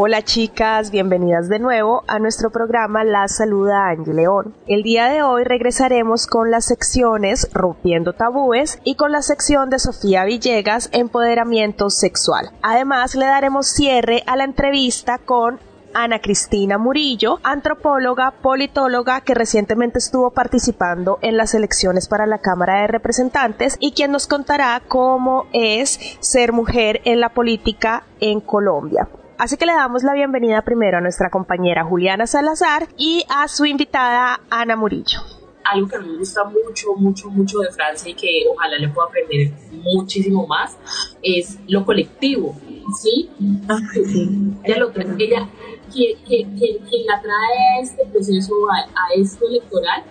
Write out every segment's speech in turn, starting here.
Hola chicas, bienvenidas de nuevo a nuestro programa La Saluda Angie León. El día de hoy regresaremos con las secciones Rompiendo Tabúes y con la sección de Sofía Villegas Empoderamiento Sexual. Además le daremos cierre a la entrevista con Ana Cristina Murillo, antropóloga, politóloga que recientemente estuvo participando en las elecciones para la Cámara de Representantes y quien nos contará cómo es ser mujer en la política en Colombia. Así que le damos la bienvenida primero a nuestra compañera Juliana Salazar y a su invitada Ana Murillo. Algo que a mí me gusta mucho, mucho, mucho de Francia y que ojalá le pueda aprender muchísimo más es lo colectivo, ¿sí? Ah, sí. Ella, lo, ella quien, quien, la trae a este proceso, a, esto electoral,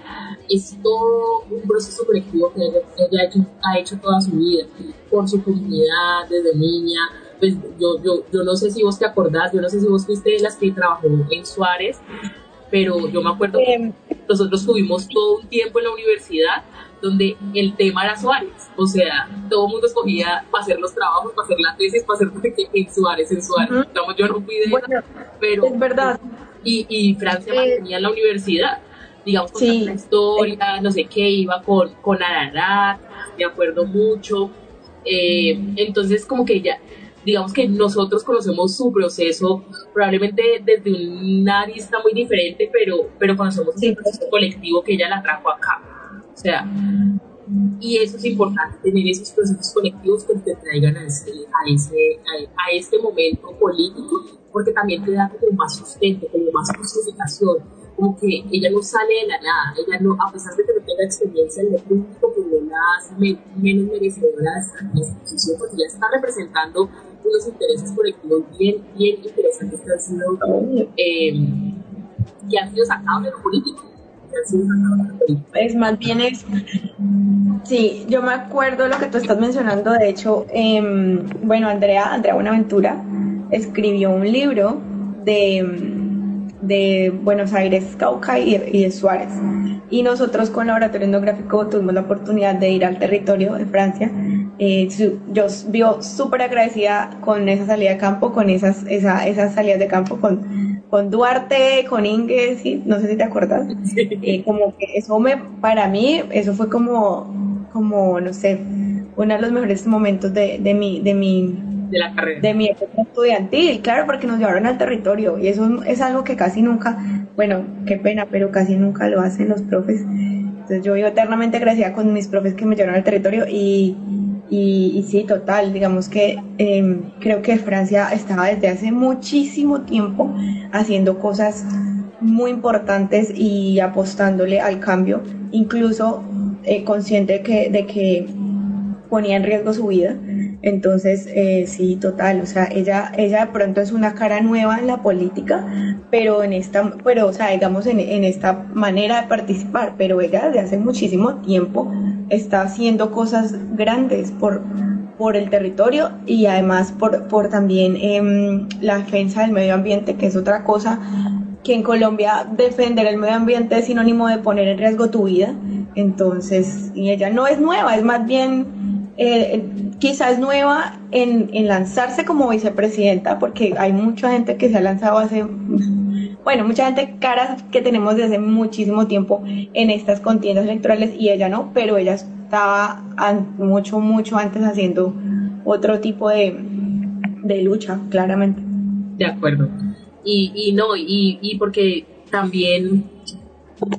es todo un proceso colectivo que ella, ella ha, hecho, ha hecho toda su vida, por su comunidad, desde niña, pues yo, yo, yo no sé si vos te acordás, yo no sé si vos fuiste de las que trabajó en Suárez, pero yo me acuerdo que em, nosotros tuvimos todo un tiempo en la universidad donde el tema era Suárez, o sea, todo el mundo escogía para hacer los trabajos, para hacer la tesis, para hacer en Suárez, en Suárez. yo no fui de bueno, pero es verdad. Y, y Francia eh, mantenía la universidad, digamos, con la historia, no sé qué, iba con, con Ararat, me acuerdo mucho. Eh, entonces, como que ya digamos que nosotros conocemos su proceso probablemente desde una arista muy diferente, pero, pero conocemos el proceso colectivo que ella la trajo acá. O sea, y eso es importante, tener esos procesos colectivos que te traigan a, ese, a, ese, a, este momento político, porque también te da como más sustento, como más justificación, como que ella no sale de la nada, ella no, a pesar de que no tenga experiencia en lo público, pues no la hace menos merecedora de esta posición, porque ya está representando unos intereses colectivos bien, bien interesantes que han sido, eh, que han sido sacados de lo político. Es más bien es. Sí, yo me acuerdo lo que tú estás mencionando. De hecho, eh, bueno, Andrea, Andrea Buenaventura escribió un libro de de Buenos Aires, Cauca y, de Suárez. Y nosotros con Laboratorio Etnográfico tuvimos la oportunidad de ir al territorio de Francia. Eh, yo vivo súper agradecida con esa salida de campo, con esas, esa, esas salidas de campo con, con Duarte, con Inge, no sé si te acuerdas. Eh, como que eso me, para mí, eso fue como, como, no sé, uno de los mejores momentos de, de mi, de mi de la carrera. De mi época estudiantil, claro, porque nos llevaron al territorio y eso es algo que casi nunca, bueno, qué pena, pero casi nunca lo hacen los profes. Entonces yo vivo eternamente agradecida con mis profes que me llevaron al territorio y, y, sí, total, digamos que em, creo que Francia estaba desde hace muchísimo tiempo haciendo cosas muy importantes y apostándole al cambio, incluso eh, consciente que, de que ponía en riesgo su vida. Entonces, eh, sí, total, o sea, ella, ella de pronto es una cara nueva en la política, pero en esta, pero, o sea, digamos, en, en esta manera de participar, pero ella desde hace muchísimo tiempo está haciendo cosas grandes por, por el territorio y además por, por también em, la defensa del medio ambiente, que es otra cosa que en Colombia defender el medio ambiente es sinónimo de poner en riesgo tu vida. Entonces, y ella no es nueva, es más bien eh, quizás nueva en, en, lanzarse como vicepresidenta, porque hay mucha gente que se ha lanzado hace, bueno, mucha gente caras que tenemos desde hace muchísimo tiempo en estas contiendas electorales y ella no, pero ella estaba mucho, mucho antes haciendo otro tipo de, de lucha, claramente. De acuerdo. Y, y no, y, y porque también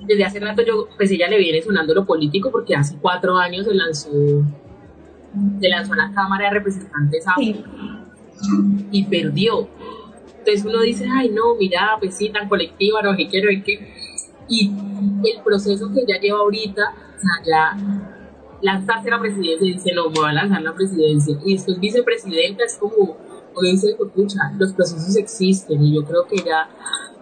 desde hace rato yo, pues ella le viene sonando lo político porque hace cuatro años se lanzó se lanzó a la Cámara de Representantes y perdió. Entonces uno dice, ay no, mira, pues sí, tan colectiva, no sé qué, no qué. Y el proceso que ella lleva ahorita, o sea, ya lanzarse la presidencia y dice, no, me voy a lanzar la presidencia. Y después vicepresidenta es como, o dice, escucha, los procesos existen y yo creo que ella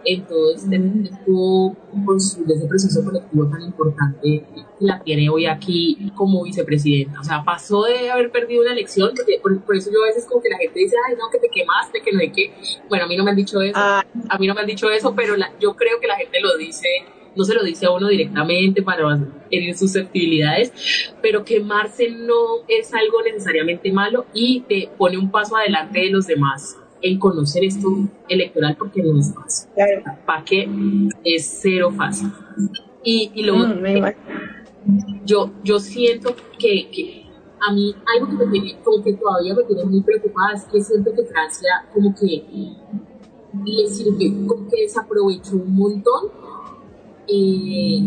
en todo este de ese proceso colectivo tan importante la tiene hoy aquí como vicepresidenta. O sea, pasó de haber perdido una elección, porque por, eso yo a veces como que la gente dice, ay, no, que te quemaste, que no hay que... Bueno, a mí no me han dicho eso, ah. a mí no me han dicho eso, pero yo creo que la gente lo dice no se lo dice a uno directamente para herir susceptibilidades, pero quemarse no es algo necesariamente malo y te pone un paso adelante de los demás en conocer esto electoral porque no es fácil. ¿Para qué? Es cero fácil. Y, y luego, mm, yo, yo siento que, que, a mí algo que me tiene, como que todavía me tiene muy preocupada es que siento que Francia como que le sirve, como que desaprovechó un montón eh,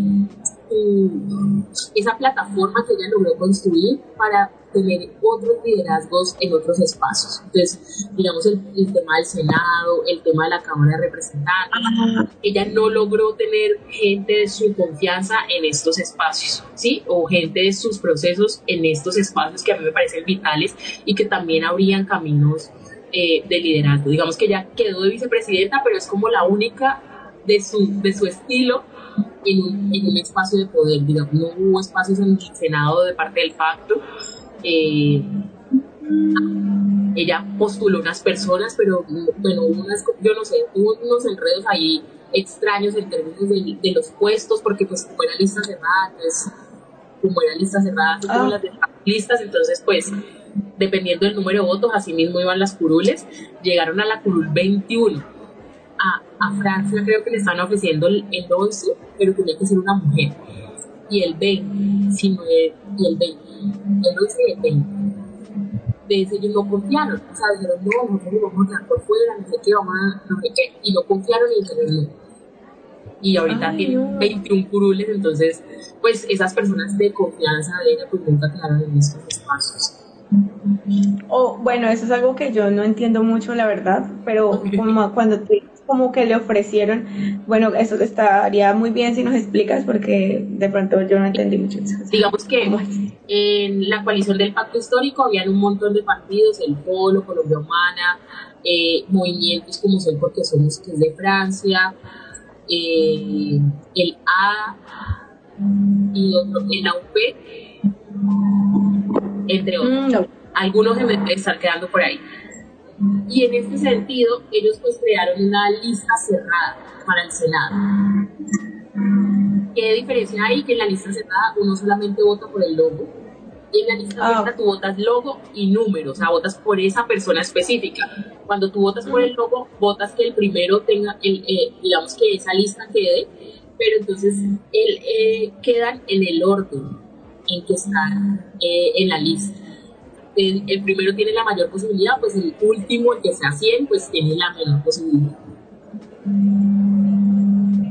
esa plataforma que ella logró construir para tener otros liderazgos en otros espacios. Entonces, digamos, el, tema del Senado, el tema de la Cámara de Representantes, ella no logró tener gente de su confianza en estos espacios, ¿sí? O gente de sus procesos en estos espacios que a mí me parecen vitales y que también abrían caminos eh, de liderazgo. Digamos que ella quedó de vicepresidenta, pero es como la única de su, de su estilo en un, en un espacio de poder, digamos, no hubo espacios en el Senado de parte del pacto. Eh, ella postuló unas personas, pero bueno, unas, yo no sé, hubo unos enredos ahí extraños en términos de, los puestos, porque pues como era lista cerrada, pues como era lista cerrada, como ah. las listas, entonces pues dependiendo del número de votos, así mismo iban las curules, llegaron a la curul 21 a, Francia creo que le están ofreciendo el, 11, pero tenía que ser una mujer. Y el 20, sino el, y el 20, el 11 y el 20. De ese ellos no confiaron, o sea, dijeron, no, nosotros vamos a quedar por fuera, no sé qué, vamos a, no sé qué, y no confiaron y dijeron no. Y ahorita tienen 21 curules, entonces, pues esas personas de confianza de ella, pues nunca quedaron en estos espacios. Oh, bueno, eso es algo que yo no entiendo mucho, la verdad, pero como cuando te como que le ofrecieron, bueno, eso estaría muy bien si nos explicas porque de pronto yo no entendí mucho. Digamos que en la coalición del pacto histórico habían un montón de partidos, el Polo, Colombia Humana, eh, movimientos como Soy porque somos que es de Francia, eh, el A y otro, el AUP, entre otros. Mm, Algunos me están quedando por ahí. Y en este sentido, ellos pues crearon una lista cerrada para el Senado. ¿Qué diferencia hay? Que en la lista cerrada uno solamente vota por el logo y en la lista ah. abierta tú votas logo y número, o sea, votas por esa persona específica. Cuando tú votas por el logo, votas que el primero tenga, el, eh, digamos que esa lista quede, pero entonces el, eh, quedan en el orden en que están eh, en la lista el, primero tiene la mayor posibilidad, pues el último, el que sea 100, pues tiene la menor posibilidad.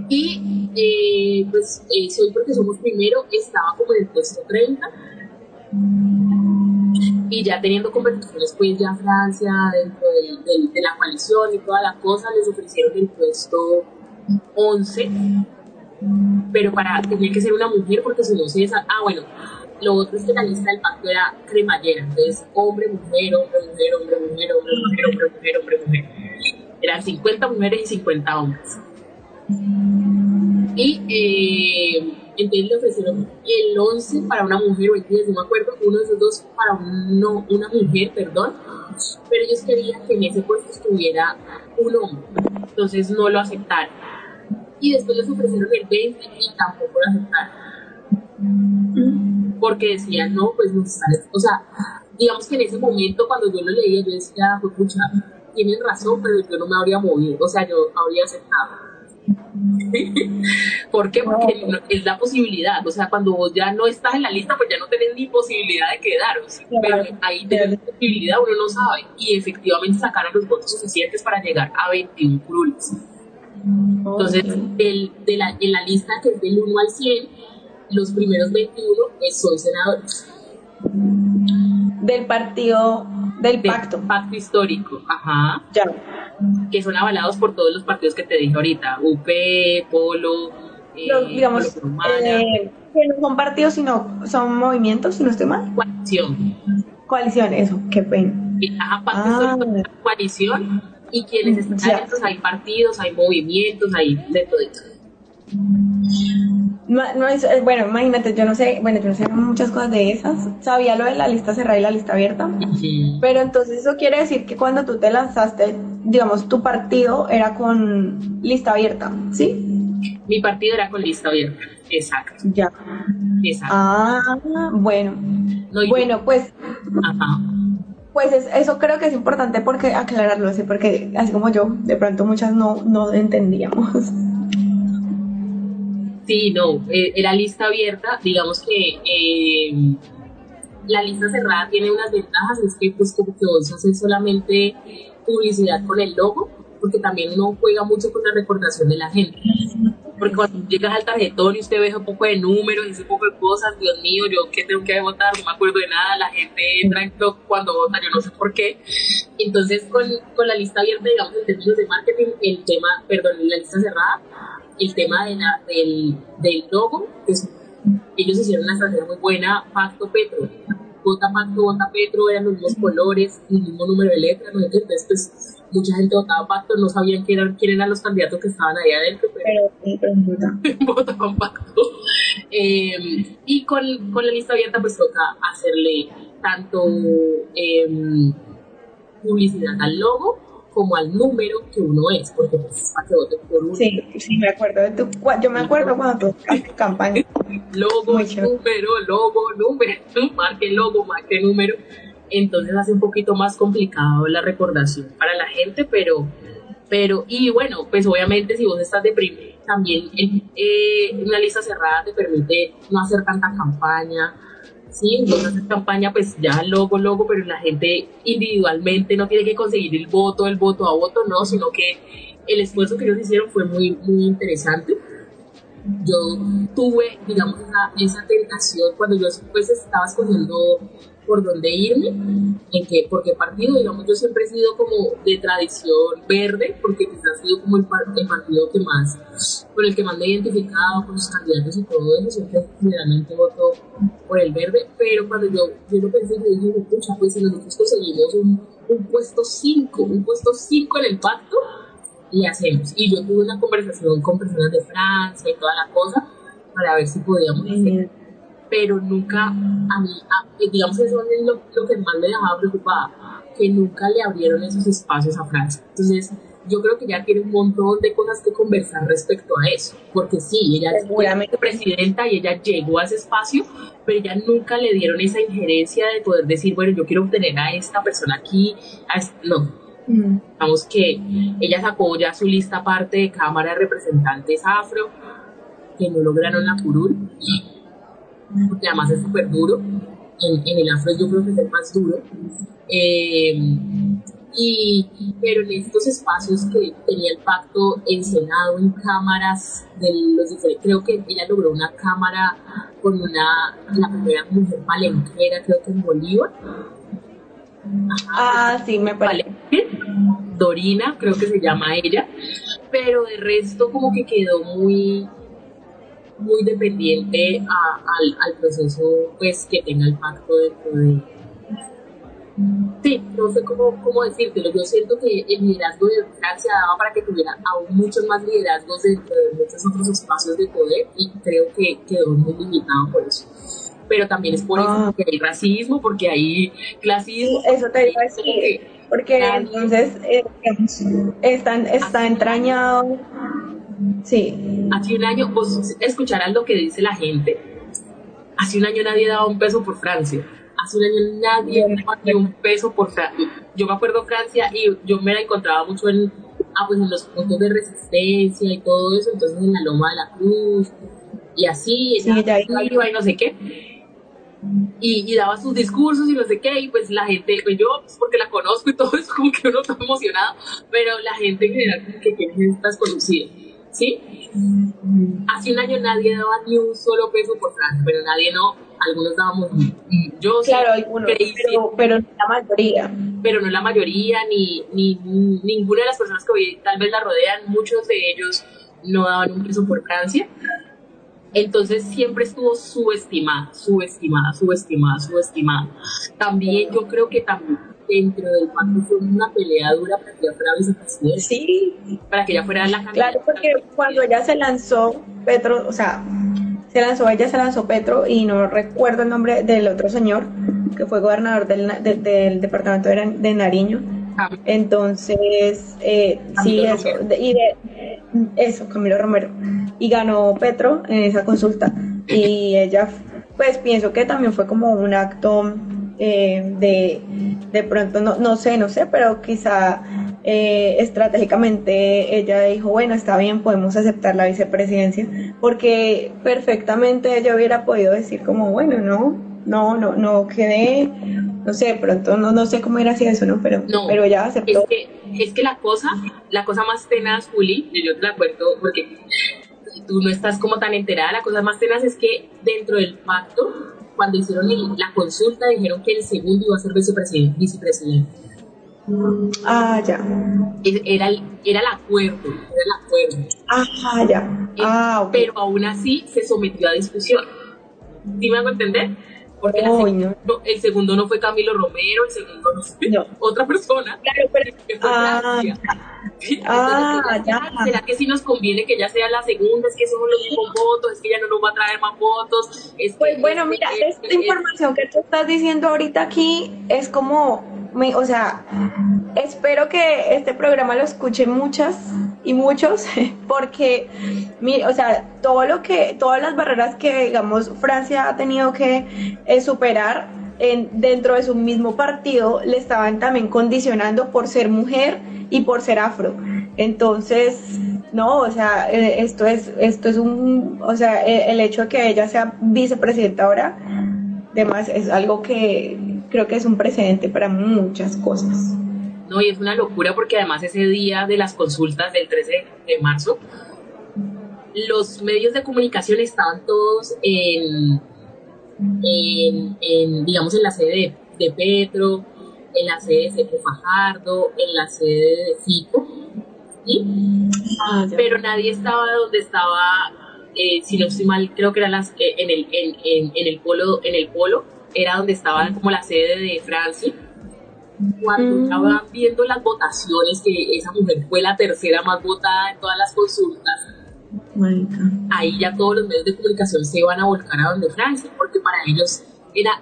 Y eh, pues soy porque somos primero, estaba como en el puesto 30 y ya teniendo conversaciones pues ya Francia dentro de la coalición y toda la cosa les ofrecieron el puesto 11 pero para tenía que ser una mujer porque si no se ah bueno lo otro es que la lista del pacto era cremallera, entonces hombre, mujer, hombre, mujer, hombre, mujer, hombre, mujer, hombre, mujer, hombre, mujer. Eran 50 mujeres y 50 hombres. Y eh, entonces le ofrecieron el 11 para una mujer o el 10, no me acuerdo, uno de esos dos para una mujer, perdón, pero ellos querían que en ese puesto estuviera un hombre, entonces no lo aceptaron. Y después les ofrecieron el 20 y tampoco lo aceptaron porque decían, no, pues no. O sea, digamos que en ese momento cuando yo lo leía, yo decía, pues pucha, tienen razón, pero yo no me habría movido, o sea, yo habría aceptado. ¿Por qué? Porque es la posibilidad, o sea, cuando vos ya no estás en la lista, pues ya no tenés ni posibilidad de quedaros, pero ahí tenés posibilidad, uno no sabe, y efectivamente sacaron los votos suficientes para llegar a 21 curules. Entonces, de la, en la lista que es del 1 al 100, los primeros 21 son senadores. Del partido del, pacto. Pacto histórico, ajá. Ya. Que son avalados por todos los partidos que te dije ahorita, UP, Polo, eh, digamos, eh, que no son partidos, sino son movimientos, si no estoy mal. Coalición. Coalición, eso, qué pena. Ajá, pacto ah. histórico, coalición y quienes están atentos hay partidos, hay movimientos, hay de todo eso. No, es, eh, bueno, imagínate, yo no sé, bueno, yo no sé muchas cosas de esas. Sabía lo de la lista cerrada y la lista abierta. Pero entonces eso quiere decir que cuando tú te lanzaste, digamos, tu partido era con lista abierta, ¿sí? Mi partido era con lista abierta, exacto. Ya. Exacto. Ah, bueno. bueno, pues. Ajá. Pues eso creo que es importante porque aclararlo, así porque así como yo, de pronto muchas no, no entendíamos. Sí, no, eh, era lista abierta, digamos que eh, la lista cerrada tiene unas ventajas, es que pues como que vos haces solamente publicidad con el logo, porque también uno juega mucho con la recordación de la gente. Porque cuando llegas al tarjetón y usted ve un poco de números y ese poco de cosas, Dios mío, yo qué tengo que votar, no me acuerdo de nada, la gente entra en blog cuando vota, yo no sé por qué. Entonces, con, con la lista abierta, digamos, en términos de marketing, el tema, perdón, la lista cerrada, el tema de la, del, del logo, pues ellos hicieron una estrategia muy buena, Pacto Petro, vota Pacto, vota Petro, eran los mismos colores, el mismo número de letras, ¿no? entonces pues mucha gente votaba Pacto, no sabían quién eran, quién eran los candidatos que estaban ahí adentro, pero, votaban Pacto. Eh, y con, con, la lista abierta pues toca hacerle tanto eh, publicidad al logo, como al número que uno es, porque pues para que voten por uno. Sí, sí, me acuerdo de tu, yo me acuerdo cuando tú campaña. logo, número, logo, número, marque logo, marque número. Entonces hace un poquito más complicado la recordación para la gente, pero, pero, y bueno, pues obviamente si vos estás deprimido, también eh, una lista cerrada te permite no hacer tanta campaña, Sí, entonces campaña pues ya logo, logo, pero la gente individualmente no tiene que conseguir el voto, el voto a voto, no, sino que el esfuerzo que ellos hicieron fue muy, muy interesante. Yo tuve, digamos, esa, esa tentación cuando yo pues estaba escogiendo por dónde irme, en qué, por qué partido, digamos, yo siempre he sido como de tradición verde, porque quizás ha sido como el, partido que más, por el que más me he identificado con los candidatos y todo eso, siempre generalmente voto por el verde, pero cuando yo, yo lo pensé, yo dije, pucha, pues si nosotros conseguimos un, un puesto 5, un puesto 5 en el pacto, y hacemos. Y yo tuve una conversación con personas de Francia y toda la cosa, para ver si podíamos hacer pero nunca, a mí, digamos, eso es lo, lo, que más me dejaba preocupada, que nunca le abrieron esos espacios a Francia. Entonces, yo creo que ya tiene un montón de cosas que conversar respecto a eso, porque sí, ella es presidenta y ella llegó a ese espacio, pero ella nunca le dieron esa injerencia de poder decir, bueno, yo quiero obtener a esta persona aquí, no. Mm. Vamos que ella sacó ya su lista aparte de Cámara de Representantes Afro, que no lograron la curul, porque además es súper duro. En, el afro yo creo que es el más duro. Eh, y, pero en estos espacios que tenía el pacto en Senado, en cámaras de los diferentes, creo que ella logró una cámara con una, la primera mujer palenquera, creo que en Bolívar. ah, sí, me parece. Dorina, creo que se llama ella, pero de resto como que quedó muy, muy dependiente al, al, proceso pues que tenga el pacto dentro de sí, no sé cómo, cómo decírtelo, yo siento que el liderazgo de Francia daba para que tuviera aún muchos más liderazgos dentro de muchos otros espacios de poder y creo que quedó muy limitado por eso pero también es por eso ah. que hay racismo, porque hay clasismo. eso te iba a decir, porque entonces eh, están, está entrañado Sí. Hace un año, vos escucharás lo que dice la gente. Hace un año nadie daba un peso por Francia. Hace un año nadie daba un peso por Francia. Yo me acuerdo Francia y yo me la encontraba mucho en, ah, pues en los puntos de resistencia y todo eso, entonces en la Loma de la Cruz y así, ella iba y no sé qué. Y, daba sus discursos y no sé qué, y pues la gente, pues yo, pues porque la conozco y todo, es como que uno está emocionado, pero la gente en general que tiene estas conocidas ¿sí? Hace un año nadie daba ni un solo peso por Francia, pero nadie no, algunos dábamos, yo claro, algunos, pero, no la mayoría. Pero no la mayoría, ni, ni, ninguna de las personas que hoy tal vez la rodean, muchos de ellos no daban un peso por Francia. Entonces siempre estuvo subestimada, subestimada, subestimada, subestimada. También yo creo que también dentro del pacto fue una pelea dura para que ella fuera vicepresidenta. Sí. Para que ella fuera la candidata. Claro, porque cuando ella se lanzó, Petro, o sea, se lanzó ella, se lanzó Petro y no recuerdo el nombre del otro señor que fue gobernador del, del departamento de, Nariño. Ah. Entonces, eh, sí, eso, y de, eso, Camilo Romero. Y ganó Petro en esa consulta. Y ella, pues pienso que también fue como un acto eh, de, de pronto, no, no sé, no sé, pero quizá eh, estratégicamente ella dijo, bueno, está bien, podemos aceptar la vicepresidencia, porque perfectamente ella hubiera podido decir como, bueno, no, no, no, no quedé, no sé, pronto no, no sé cómo era así eso, ¿no? Pero, pero ella aceptó. Es que, es que la cosa, la cosa más tenaz, Juli, yo te la cuento porque tú no estás como tan enterada, la cosa más tenaz es que dentro del pacto, cuando hicieron la consulta, dijeron que el segundo iba a ser vicepresidente. vicepresidente Ah, ya. Era el, era el acuerdo, era el acuerdo. Ah, ya. Ah, Pero aún así se sometió a discusión. ¿Sí me hago entender? Porque el segundo no fue Camilo Romero, el segundo no fue otra persona. Claro, pero. Ah, ah ya. ¿Será que sí nos conviene que ya sea la segunda? Es que somos los mismos votos, es que ya no nos va a traer más votos. pues bueno, mira, esta información que tú estás diciendo ahorita aquí es como o sea, espero que este programa lo escuchen muchas y muchos, porque, o sea, todo lo que, todas las barreras que, digamos, Francia ha tenido que eh, superar en, dentro de su mismo partido, le estaban también condicionando por ser mujer y por ser afro. Entonces, no, o sea, eh, esto es, esto es un, o sea, el, el hecho de que ella sea vicepresidenta ahora, además es algo que creo que es un precedente para muchas cosas. No, y es una locura porque además ese día de las consultas del 13 de marzo, los medios de comunicación estaban todos en, en, digamos, en la sede de, Petro, en la sede de Cepo Fajardo, en la sede de Fico, ¿sí? Ah, pero nadie estaba donde estaba, eh, si no estoy mal, creo que era las, eh, en, el, en, en, en, el polo, en el polo era donde estaba como la sede de Francia. Cuando mm. estaban viendo las votaciones, que esa mujer fue la tercera más votada en todas las consultas, ahí ya todos los medios de comunicación se iban a volcar a donde Francia, porque para ellos era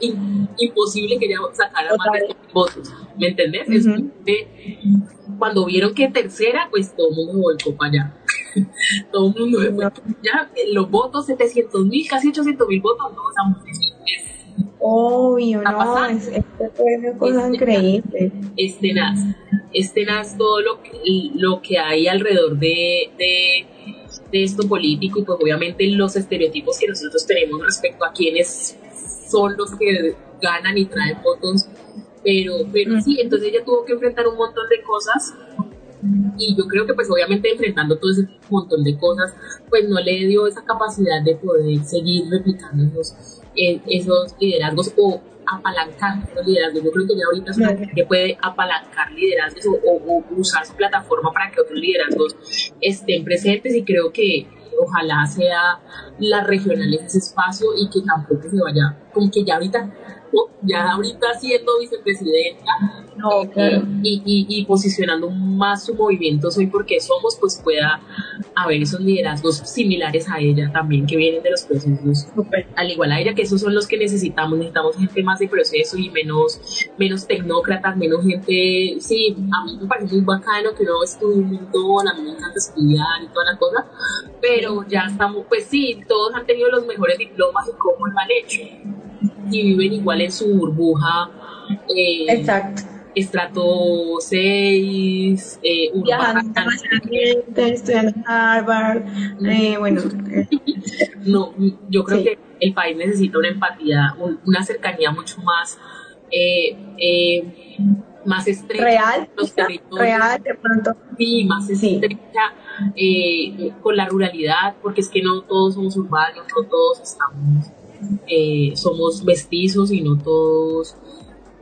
imposible que ella sacara más de votos. ¿Me entendés? cuando vieron que tercera, pues todo el mundo volcó para allá. todo el mundo ya los votos, 700 mil, casi 800 mil votos, no, esa mujer Obvio, no, es, fue una cosa este increíble. Es tenaz, es tenaz todo lo que, lo que hay alrededor de, de, esto político y pues obviamente los estereotipos que nosotros tenemos respecto a quienes son los que ganan y traen votos, pero, pero sí, entonces ella tuvo que enfrentar un montón de cosas y yo creo que pues obviamente enfrentando todo ese montón de cosas, pues no le dio esa capacidad de poder seguir replicando esos esos liderazgos o apalancar los liderazgos. Yo creo que ya ahorita es una que puede apalancar liderazgos o, usar su plataforma para que otros liderazgos estén presentes y creo que ojalá sea la regional ese espacio y que tampoco se vaya, como que ya ahorita ya ahorita siendo vicepresidenta eh, y, posicionando más su movimiento Soy porque somos, pues pueda haber esos liderazgos similares a ella también que vienen de los procesos, al igual a ella, que esos son los que necesitamos, necesitamos gente más de proceso y menos, menos tecnócratas, menos gente, sí, a mí me parece muy bacano que no estudie un montón, a mí me encanta estudiar y toda la cosa, pero ya estamos, pues sí, todos han tenido los mejores diplomas y cómo lo han hecho y viven igual en su burbuja. Eh, Exacto. Estrato 6, eh, estudiando en Harvard, eh, bueno. Eh. no, yo creo que el país necesita una empatía, una cercanía mucho más más estrecha real, los real de pronto sí más estrecha con la ruralidad porque es que no todos somos urbanos no todos estamos eh, somos mestizos y no todos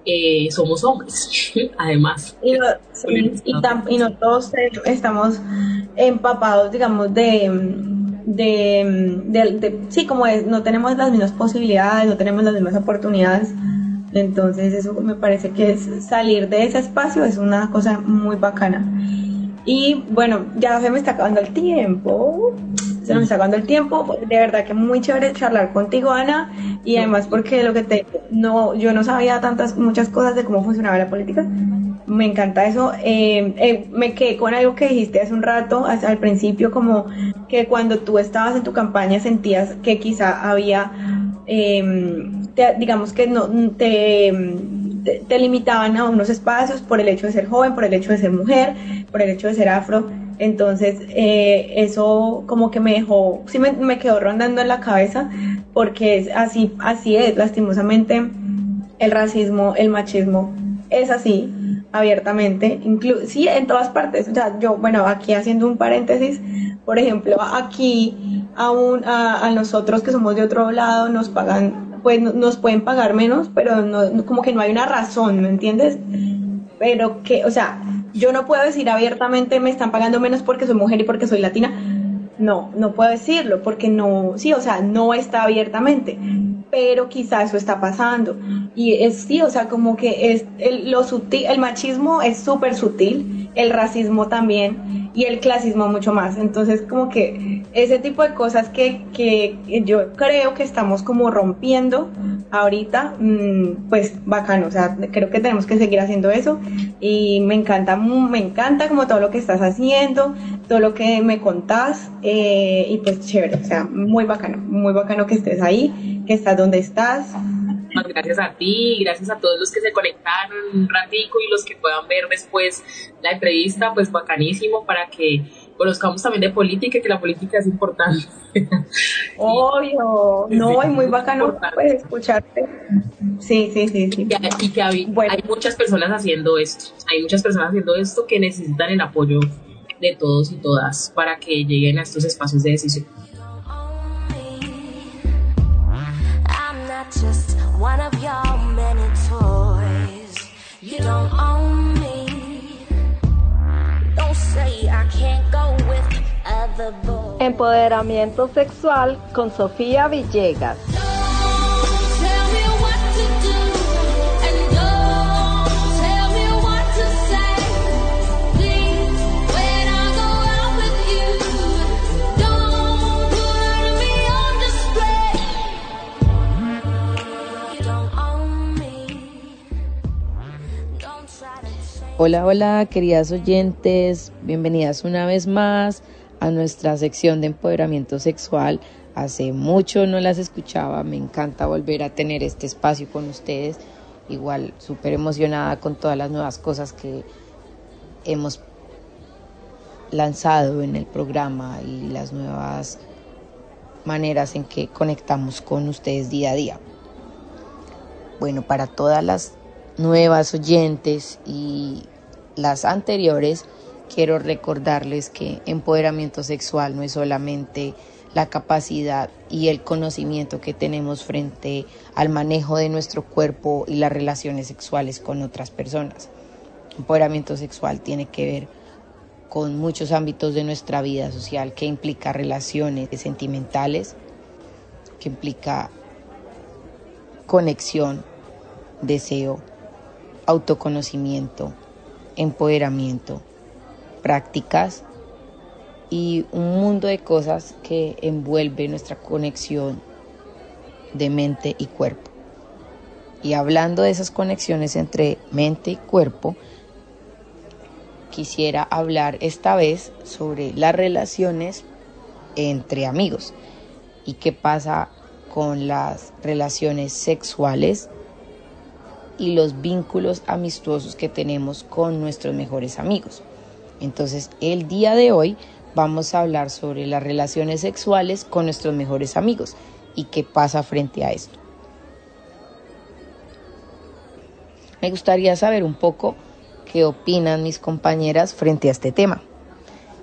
eh, somos hombres, además. Y no, y, no todos estamos empapados, digamos, de, de, sí, como no tenemos las mismas posibilidades, no tenemos las mismas oportunidades. Entonces eso me parece que es salir de ese espacio es una cosa muy bacana. Y bueno, ya se me está acabando el tiempo. Se nos está acabando el tiempo. De verdad que muy chévere charlar contigo, Ana. Y además porque lo que te no, yo no sabía tantas muchas cosas de cómo funcionaba la política. Me encanta eso. Eh, eh, me quedé con algo que dijiste hace un rato, al principio, como que cuando tú estabas en tu campaña sentías que quizá había, em, digamos que no te te, limitaban a unos espacios por el hecho de ser joven, por el hecho de ser mujer, por el hecho de ser afro. Entonces, eh, eso como que me dejó, sí me, quedó rondando en la cabeza, porque es así, así es, lastimosamente, el racismo, el machismo, es así, abiertamente, sí, en todas partes. O sea, yo, bueno, aquí haciendo un paréntesis, por ejemplo, aquí a, a nosotros que somos de otro lado nos pagan pues nos pueden pagar menos, pero no, como que no hay una razón, ¿me entiendes? Pero que, o sea, yo no puedo decir abiertamente me están pagando menos porque soy mujer y porque soy latina. No, no puedo decirlo porque no, sí, o sea, no está abiertamente, pero quizá eso está pasando. Y es sí, o sea, como que es el, lo sutil, el machismo es súper sutil, el racismo también y el clasismo mucho más. Entonces, como que ese tipo de cosas que, que yo creo que estamos como rompiendo ahorita, mm, pues bacano, o sea, creo que tenemos que seguir haciendo eso. Y me encanta, me encanta como todo lo que estás haciendo, todo lo que me contás eh, y pues chévere, o sea, muy bacano, muy bacano que estés ahí, que estás donde estás. Gracias a ti, gracias a todos los que se conectaron un ratico y los que puedan ver después la entrevista, pues bacanísimo para que conozcamos también de política, que la política es importante. Obvio, no, es muy bacano pues, escucharte. Sí, sí, sí, sí. Y que hay, hay muchas personas haciendo esto, hay muchas personas haciendo esto que necesitan el apoyo de todos y todas para que lleguen a estos espacios de decisión. Empoderamiento sexual con Sofía Villegas. Hola, hola, queridas oyentes, bienvenidas una vez más a nuestra sección de empoderamiento sexual. Hace mucho no las escuchaba, me encanta volver a tener este espacio con ustedes. Igual súper emocionada con todas las nuevas cosas que hemos lanzado en el programa y las nuevas maneras en que conectamos con ustedes día a día. Bueno, para todas las nuevas oyentes y las anteriores, quiero recordarles que empoderamiento sexual no es solamente la capacidad y el conocimiento que tenemos frente al manejo de nuestro cuerpo y las relaciones sexuales con otras personas. Empoderamiento sexual tiene que ver con muchos ámbitos de nuestra vida social que implica relaciones sentimentales, que implica conexión, deseo, autoconocimiento, empoderamiento, prácticas y un mundo de cosas que envuelve nuestra conexión de mente y cuerpo. Y hablando de esas conexiones entre mente y cuerpo, quisiera hablar esta vez sobre las relaciones entre amigos y qué pasa con las relaciones sexuales y los vínculos amistosos que tenemos con nuestros mejores amigos. Entonces, el día de hoy vamos a hablar sobre las relaciones sexuales con nuestros mejores amigos y qué pasa frente a esto. Me gustaría saber un poco qué opinan mis compañeras frente a este tema.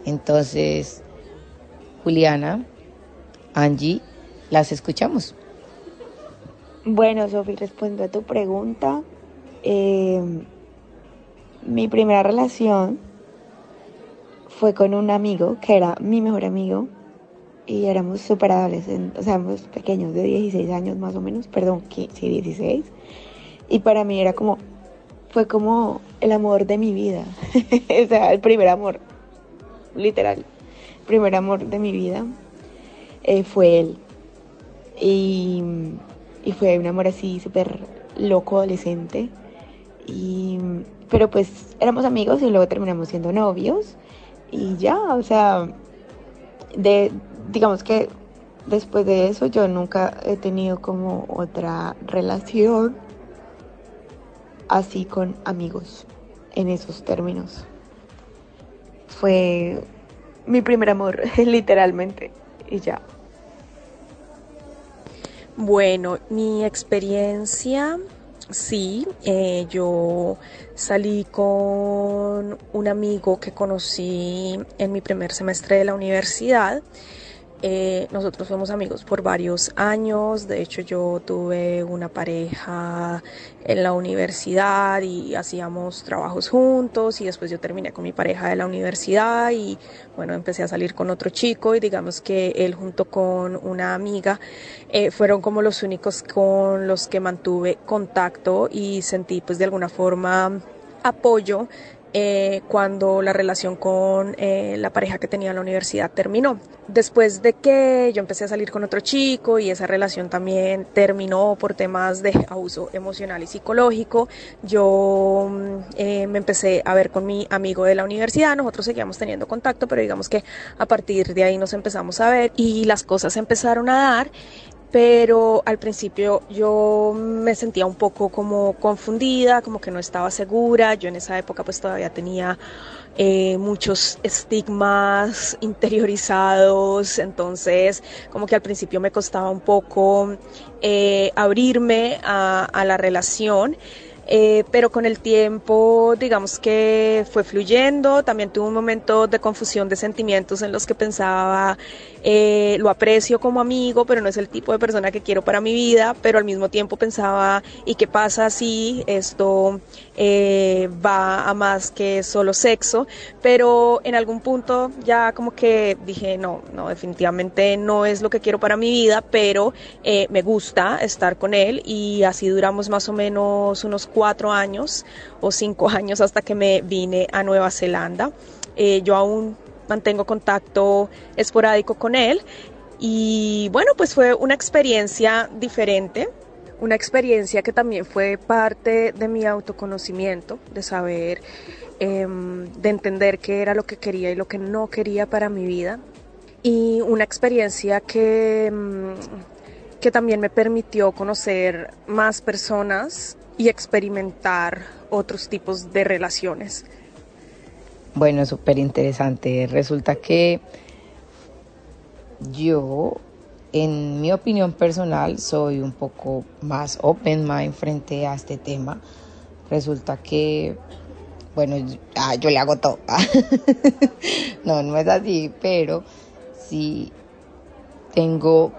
Entonces, Juliana, Angie, las escuchamos. Bueno, Sofi, respondo a tu pregunta. Eh, mi primera relación fue con un amigo que era mi mejor amigo y éramos súper adolescentes, o sea, éramos pequeños de 16 años más o menos, perdón, sí, 16. Y para mí era como, fue como el amor de mi vida, o sea, el primer amor, literal, el primer amor de mi vida eh, fue él. Y, y, fue un amor así súper loco, adolescente. Y, pero pues éramos amigos y luego terminamos siendo novios. Y ya, o sea, de, digamos que después de eso yo nunca he tenido como otra relación así con amigos en esos términos. Fue mi primer amor, literalmente, y ya. Bueno, mi experiencia, sí, eh, yo salí con un amigo que conocí en mi primer semestre de la universidad. Eh, nosotros fuimos amigos por varios años, de hecho yo tuve una pareja en la universidad y hacíamos trabajos juntos y después yo terminé con mi pareja de la universidad y bueno, empecé a salir con otro chico y digamos que él junto con una amiga eh, fueron como los únicos con los que mantuve contacto y sentí pues de alguna forma apoyo eh, cuando la relación con eh, la pareja que tenía en la universidad terminó. Después de que yo empecé a salir con otro chico y esa relación también terminó por temas de abuso emocional y psicológico, yo mm, eh, me empecé a ver con mi amigo de la universidad, nosotros seguíamos teniendo contacto, pero digamos que a partir de ahí nos empezamos a ver y las cosas empezaron a dar pero al principio yo me sentía un poco como confundida, como que no estaba segura. Yo en esa época pues todavía tenía eh, muchos estigmas interiorizados, entonces como que al principio me costaba un poco eh, abrirme a, la relación. Eh, pero con el tiempo, digamos que fue fluyendo, también tuve un momento de confusión de sentimientos en los que pensaba, eh, lo aprecio como amigo, pero no es el tipo de persona que quiero para mi vida, pero al mismo tiempo pensaba, ¿y qué pasa si esto eh, va a más que solo sexo? Pero en algún punto ya como que dije, no, no, definitivamente no es lo que quiero para mi vida, pero me gusta estar con él y así duramos más o menos unos cuatro años o cinco años hasta que me vine a Nueva Zelanda. Eh, yo aún mantengo contacto esporádico con él y bueno, pues fue una experiencia diferente, una experiencia que también fue parte de mi autoconocimiento, de saber, em, de entender qué era lo que quería y lo que no quería para mi vida. Y una experiencia que, em, que también me permitió conocer más personas y experimentar otros tipos de relaciones. Bueno, súper interesante. Resulta que yo, en mi opinión personal, soy un poco más open mind frente a este tema. Resulta que, bueno, ah, yo le hago todo. no, no es así, pero sí tengo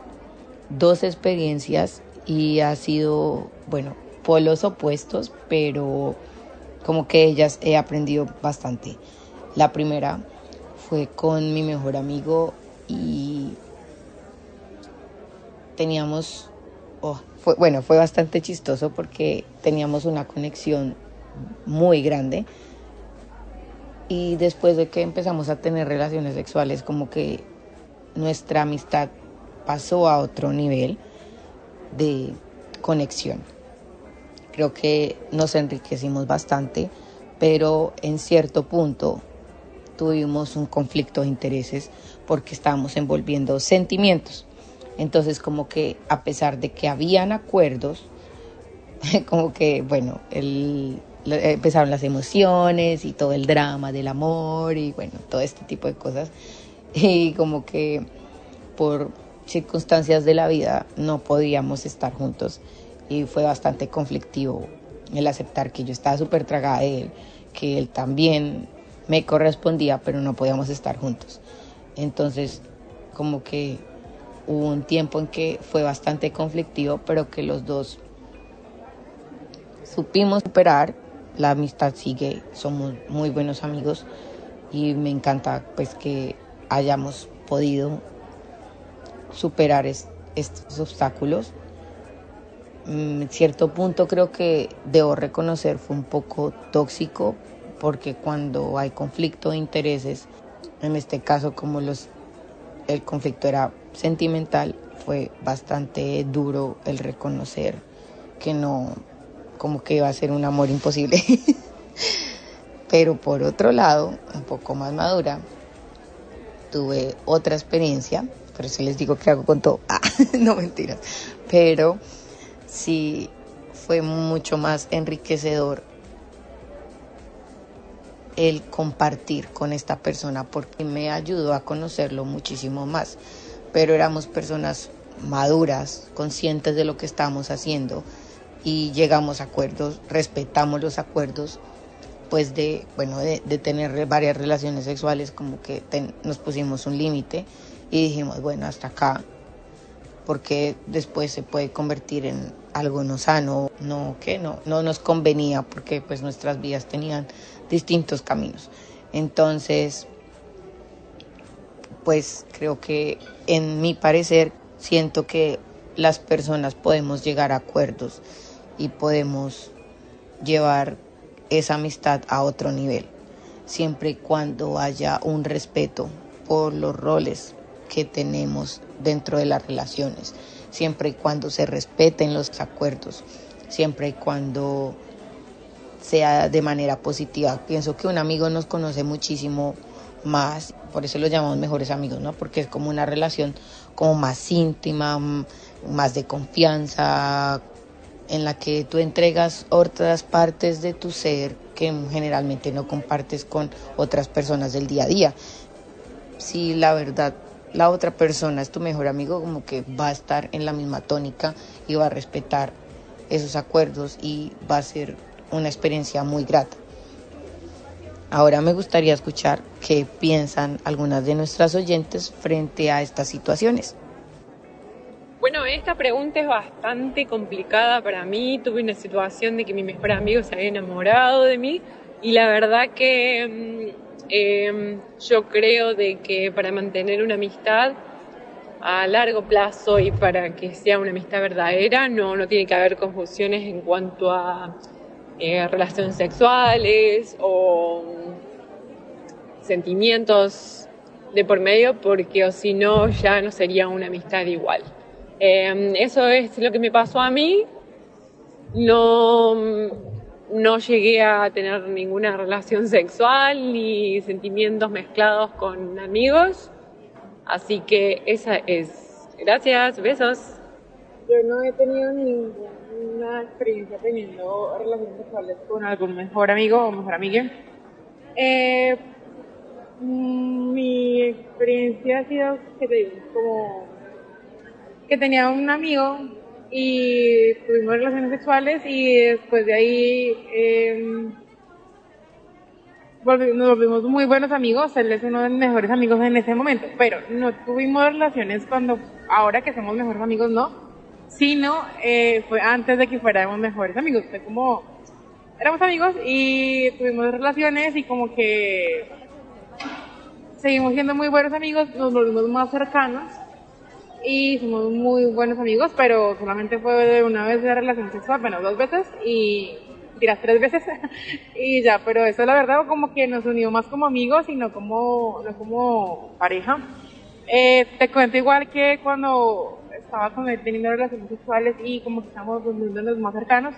dos experiencias y ha sido, bueno, polos opuestos, pero como que ellas he aprendido bastante. La primera fue con mi mejor amigo y teníamos, oh, fue, bueno, fue bastante chistoso porque teníamos una conexión muy grande y después de que empezamos a tener relaciones sexuales como que nuestra amistad pasó a otro nivel de conexión. Creo que nos enriquecimos bastante, pero en cierto punto tuvimos un conflicto de intereses porque estábamos envolviendo sentimientos. Entonces como que a pesar de que habían acuerdos, como que, bueno, empezaron las emociones y todo el drama del amor y bueno, todo este tipo de cosas. Y como que por circunstancias de la vida no podíamos estar juntos y fue bastante conflictivo el aceptar que yo estaba súper tragada de él, que él también me correspondía, pero no podíamos estar juntos. Entonces, como que hubo un tiempo en que fue bastante conflictivo, pero que los dos supimos superar. La amistad sigue, somos muy buenos amigos y me encanta pues que hayamos podido superar estos obstáculos en cierto punto creo que debo reconocer fue un poco tóxico porque cuando hay conflicto de intereses, en este caso como los el conflicto era sentimental, fue bastante duro el reconocer que no, como que iba a ser un amor imposible. Pero por otro lado, un poco más madura, tuve otra experiencia, por eso les digo que hago con todo, ah, no mentiras, pero sí fue mucho más enriquecedor el compartir con esta persona porque me ayudó a conocerlo muchísimo más. Pero éramos personas maduras, conscientes de lo que estábamos haciendo y llegamos a acuerdos, respetamos los acuerdos, pues de, bueno, de, tener varias relaciones sexuales, como que nos pusimos un límite y dijimos, bueno, hasta acá, porque después se puede convertir en algo no sano, no que no, no nos convenía porque pues nuestras vidas tenían distintos caminos. Entonces, pues creo que en mi parecer siento que las personas podemos llegar a acuerdos y podemos llevar esa amistad a otro nivel, siempre y cuando haya un respeto por los roles que tenemos dentro de las relaciones, siempre y cuando se respeten los acuerdos, siempre y cuando sea de manera positiva. Pienso que un amigo nos conoce muchísimo más, por eso lo llamamos mejores amigos, ¿no? Porque es como una relación como más íntima, más de confianza, en la que tú entregas otras partes de tu ser que generalmente no compartes con otras personas del día a día. Si la verdad la otra persona es tu mejor amigo, como que va a estar en la misma tónica y va a respetar esos acuerdos y va a ser una experiencia muy grata. Ahora me gustaría escuchar qué piensan algunas de nuestras oyentes frente a estas situaciones. Bueno, esta pregunta es bastante complicada para mí. Tuve una situación de que mi mejor amigo se había enamorado de mí y la verdad que mm, Em, yo creo de que para mantener una amistad a largo plazo y para que sea una amistad verdadera no, no tiene que haber confusiones en cuanto a eh, relaciones sexuales o sentimientos de por medio porque o si no ya no sería una amistad igual. Em, eso es lo que me pasó a mí. No no llegué a tener ninguna relación sexual ni sentimientos mezclados con amigos. Así que esa es. Gracias, besos. Yo no he tenido ninguna experiencia teniendo relaciones sexuales con algún mejor amigo o mejor amiga. Eh, mi experiencia ha sido, que te digo, como que tenía un amigo y tuvimos relaciones sexuales y después de ahí eh, nos volvimos muy buenos amigos, él es uno de mis mejores amigos en ese momento, pero no tuvimos relaciones cuando, ahora que somos mejores amigos, no, sino eh, fue antes de que fuéramos mejores amigos, fue como, éramos amigos y tuvimos relaciones y como que seguimos siendo muy buenos amigos, nos volvimos más cercanos y somos muy buenos amigos, pero solamente fue una vez de relación sexual, bueno, dos veces y tiras tres veces y ya, pero eso la verdad como que nos unió más como amigos y no como, no como pareja. Eh, te cuento igual que cuando estaba teniendo relaciones sexuales y como que estamos los más cercanos,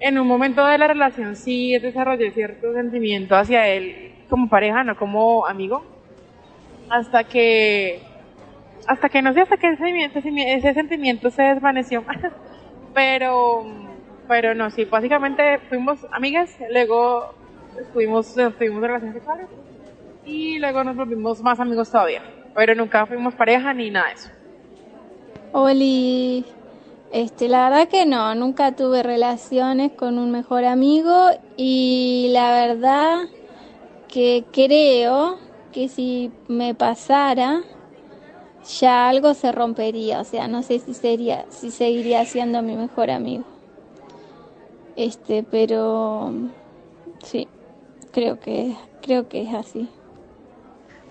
en un momento de la relación sí desarrollé cierto sentimiento hacia él como pareja, no como amigo, hasta que hasta que no sé, hasta que ese, sentimiento se desvaneció. pero, pero no, sí, básicamente fuimos amigas, luego fuimos, fuimos relaciones sexuales y luego nos volvimos más amigos todavía. Pero nunca fuimos pareja ni nada de eso. Oli, este, la verdad que no, nunca tuve relaciones con un mejor amigo y la verdad que creo que si me pasara, ya algo se rompería, o sea, no sé si sería, si seguiría siendo mi mejor amigo. Este, pero sí, creo que, creo que es así.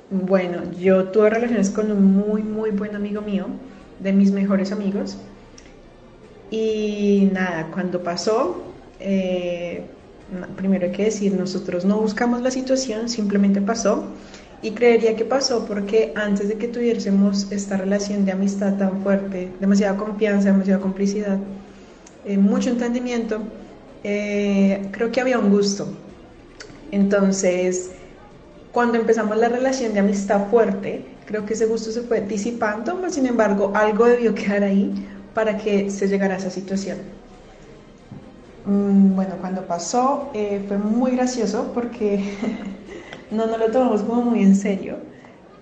Bueno, yo tuve relaciones con un muy, muy buen amigo mío, de mis mejores amigos. Y nada, cuando pasó, eh, primero hay que decir, nosotros no buscamos la situación, simplemente pasó. Y creería que pasó porque antes de que tuviésemos esta relación de amistad tan fuerte, demasiada confianza, demasiada complicidad, eh, mucho entendimiento, eh, creo que había un gusto. Entonces, cuando empezamos la relación de amistad fuerte, creo que ese gusto se fue disipando, pero sin embargo algo debió quedar ahí para que se llegara a esa situación. Mm, bueno, cuando pasó eh, fue muy gracioso porque no nos lo tomamos como muy en serio.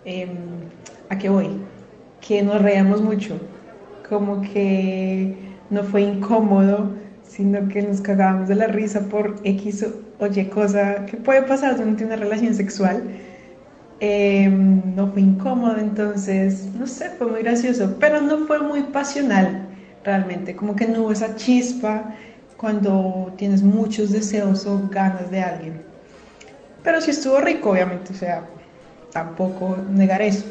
Em, ¿A qué voy? Que nos reíamos mucho, como que no fue incómodo, sino que nos cagábamos de la risa por X o Y cosa que puede pasar durante una relación sexual. Em, no fue incómodo, entonces, no sé, fue muy gracioso, pero no fue muy pasional realmente, como que no hubo esa chispa cuando tienes muchos deseos o ganas de alguien. Pero sí estuvo rico, obviamente, o sea, tampoco negar eso.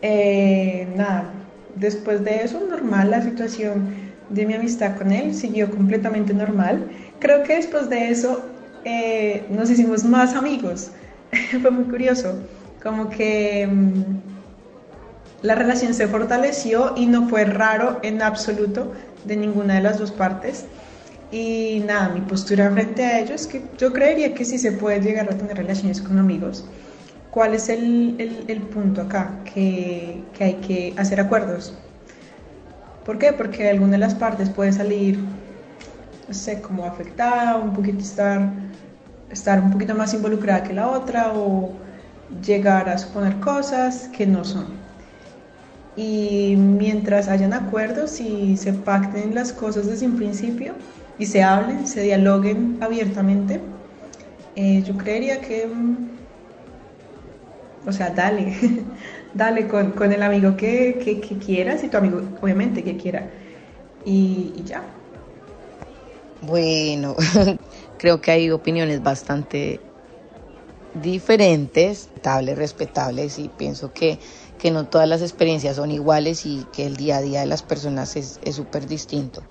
Eh, nada, después de eso, normal la situación de mi amistad con él siguió completamente normal. Creo que después de eso eh, nos hicimos más amigos. Fue muy curioso, como que mm, la relación se fortaleció y no fue raro en absoluto de ninguna de las dos partes. Y nada, mi postura frente a ellos que yo creería que sí se puede llegar a tener relaciones con amigos. ¿Cuál es el, el, punto acá? Que, que, hay que hacer acuerdos. ¿Por qué? Porque alguna de las partes puede salir, no sé, como afectada, un poquito estar, estar un poquito más involucrada que la otra o llegar a suponer cosas que no son. Y mientras hayan acuerdos y se pacten las cosas desde un principio, y se hablen, se dialoguen abiertamente, eh, yo creería que, mm, o sea, dale, dale con, con el amigo que, que, quieras y tu amigo, obviamente, que quiera. Y, y ya. Bueno, creo que hay opiniones bastante diferentes, respetables, respetables y pienso que, que no todas las experiencias son iguales y que el día a día de las personas es súper distinto.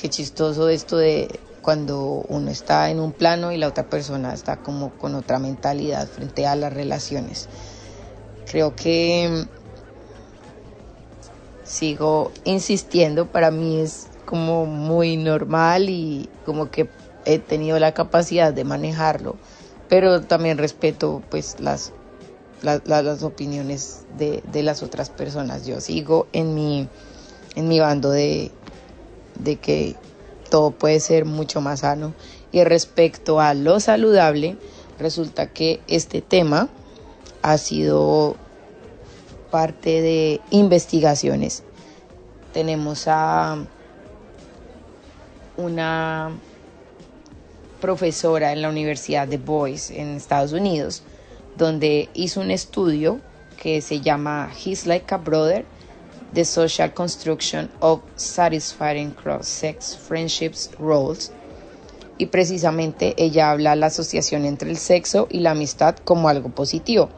Qué chistoso esto de cuando uno está en un plano y la otra persona está como con otra mentalidad frente a las relaciones. Creo que mm, sigo insistiendo, para mí es como muy normal y como que he tenido la capacidad de manejarlo, pero también respeto pues las, las, opiniones de, de, las otras personas. Yo sigo en mi, en mi bando de, de que todo puede ser mucho más sano. Y respecto a lo saludable, resulta que este tema ha sido parte de investigaciones. Tenemos a una profesora en la Universidad de Boise en Estados Unidos, donde hizo un estudio que se llama He's Like a Brother The Social Construction of Satisfying Cross-Sex Friendships Roles. Y precisamente ella habla la asociación entre el sexo y la amistad como algo positivo.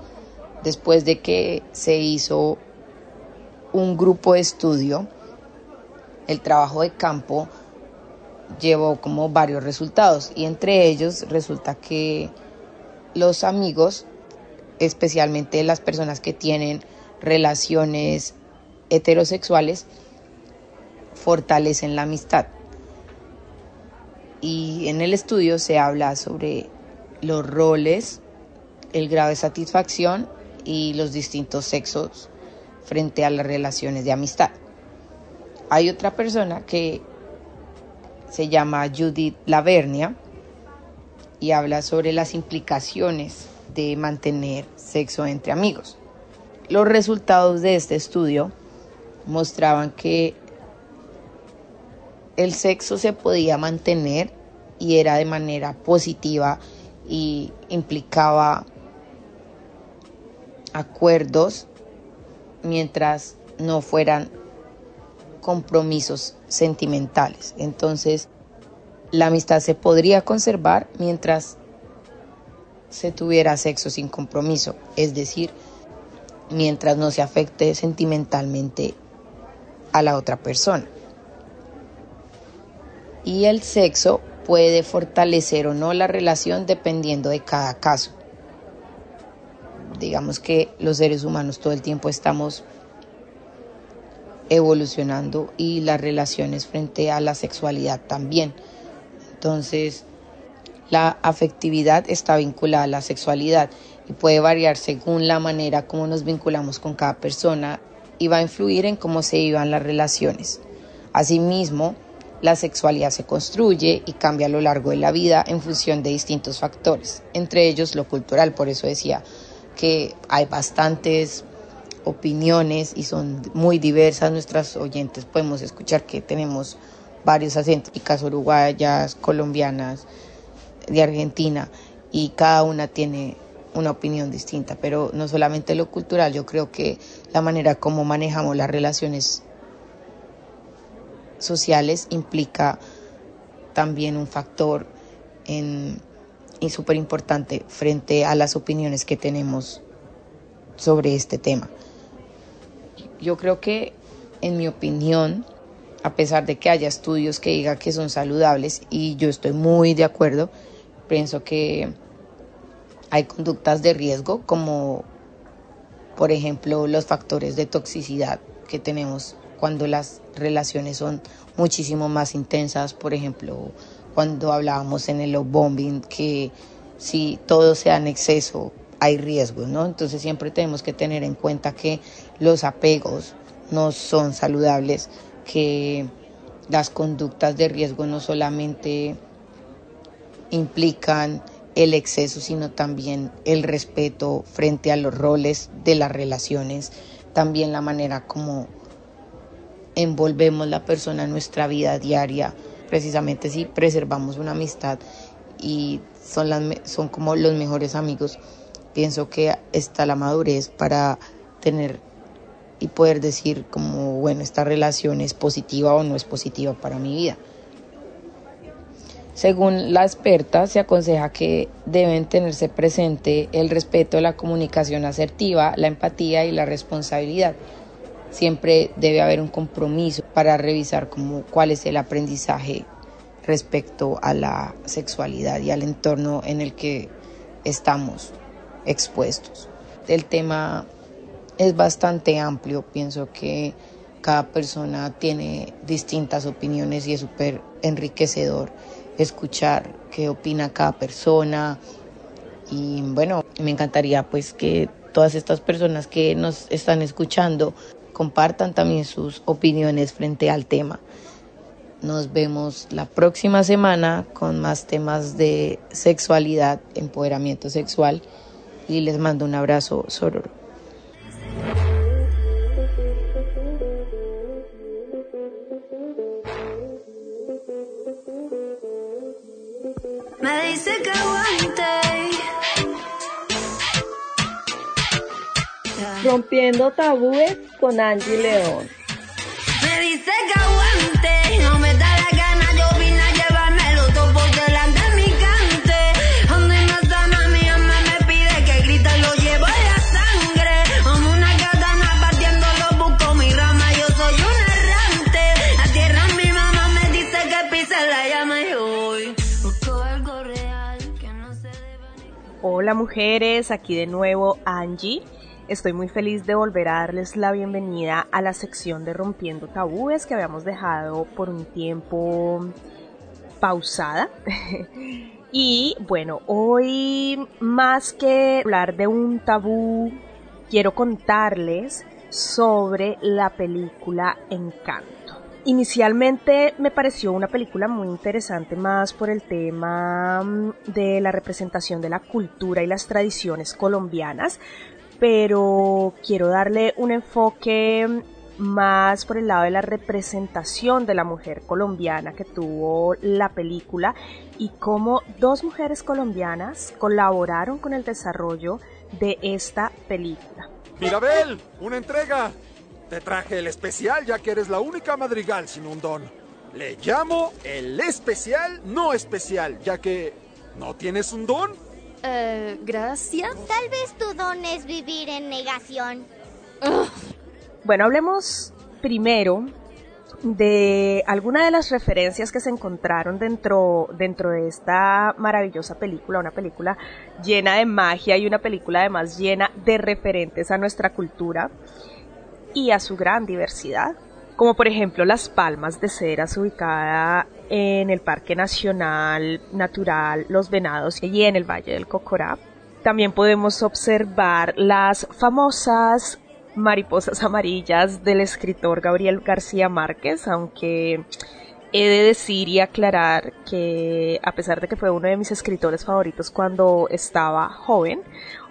Después de que se hizo un grupo de estudio, el trabajo de campo llevó como varios resultados y entre ellos resulta que los amigos, especialmente las personas que tienen relaciones heterosexuales fortalecen la amistad. Y en el estudio se habla sobre los roles, el grado de satisfacción y los distintos sexos frente a las relaciones de amistad. Hay otra persona que se llama Judith Lavernia y habla sobre las implicaciones de mantener sexo entre amigos. Los resultados de este estudio mostraban que el sexo se podía mantener y era de manera positiva y implicaba acuerdos mientras no fueran compromisos sentimentales. Entonces, la amistad se podría conservar mientras se tuviera sexo sin compromiso, es decir, mientras no se afecte sentimentalmente a la otra persona. y el sexo puede fortalecer o no la relación dependiendo de cada caso. Digamos que los seres humanos todo el tiempo estamos evolucionando y las relaciones frente a la sexualidad también. Entonces, la afectividad está vinculada a la sexualidad y puede variar según la manera como nos vinculamos con cada persona y va a influir en cómo se vivan las relaciones. Asimismo, la sexualidad se construye y cambia a lo largo de la vida en función de distintos factores, entre ellos lo cultural, por eso decía que hay bastantes opiniones y son muy diversas nuestras oyentes, podemos escuchar que tenemos varios acentos, uruguayas, colombianas, de Argentina, y cada una tiene una opinión distinta, pero no solamente lo cultural, yo creo que la manera como manejamos las relaciones sociales implica también un factor en, y súper importante frente a las opiniones que tenemos sobre este tema. Yo creo que, en mi opinión, a pesar de que haya estudios que digan que son saludables, y yo estoy muy de acuerdo, pienso que hay conductas de riesgo como, por ejemplo, los factores de toxicidad que tenemos cuando las relaciones son muchísimo más intensas, por ejemplo, cuando hablábamos en el bombing, que si todo sea en exceso hay riesgos, ¿no? Entonces siempre tenemos que tener en cuenta que los apegos no son saludables, que las conductas de riesgo no solamente implican el exceso, sino también el respeto frente a los roles de las relaciones, también la manera como envolvemos la persona en nuestra vida diaria, precisamente si preservamos una amistad y son, las, son como los mejores amigos, pienso que está la madurez para tener y poder decir como, bueno, esta relación es positiva o no es positiva para mi vida. Según la experta, se aconseja que deben tenerse presente el respeto, la comunicación asertiva, la empatía y la responsabilidad siempre debe haber un compromiso para revisar cómo, cuál es el aprendizaje respecto a la sexualidad y al entorno en el que estamos expuestos. El tema es bastante amplio, pienso que cada persona tiene distintas opiniones y es súper enriquecedor escuchar qué opina cada persona y bueno, me encantaría pues que todas estas personas que nos están escuchando compartan también sus opiniones frente al tema. Nos vemos la próxima semana con más temas de sexualidad, empoderamiento sexual y les mando un abrazo sororo. Me dice que Rompiendo tabúes con Angie León. Me dice que aguante, no me da Hola mujeres, aquí de nuevo Angie. Estoy muy feliz de volver a darles la bienvenida a la sección de Rompiendo Tabúes que habíamos dejado por un tiempo pausada. y bueno, hoy más que hablar de un tabú, quiero contarles sobre la película Encanto. Inicialmente me pareció una película muy interesante más por el tema mm, de la representación de la cultura y las tradiciones colombianas, pero quiero darle un enfoque más por el lado de la representación de la mujer colombiana que tuvo la película y cómo dos mujeres colombianas colaboraron con el desarrollo de esta película. Mirabel, una entrega. Te traje el especial ya que eres la única madrigal sin un don. Le llamo el especial no especial ya que no tienes un don. Eh, gracias. Tal vez tu don es vivir en negación. Bueno, hablemos primero de alguna de las referencias que se encontraron dentro, dentro de esta maravillosa película, una película llena de magia y una película además llena de referentes a nuestra cultura y a su gran diversidad, como por ejemplo las palmas de ceras ubicada en el Parque Nacional Natural Los Venados y en el Valle del Cocorá. También podemos observar las famosas mariposas amarillas del escritor Gabriel García Márquez, aunque he de decir y aclarar que a pesar de que fue uno de mis escritores favoritos cuando estaba joven,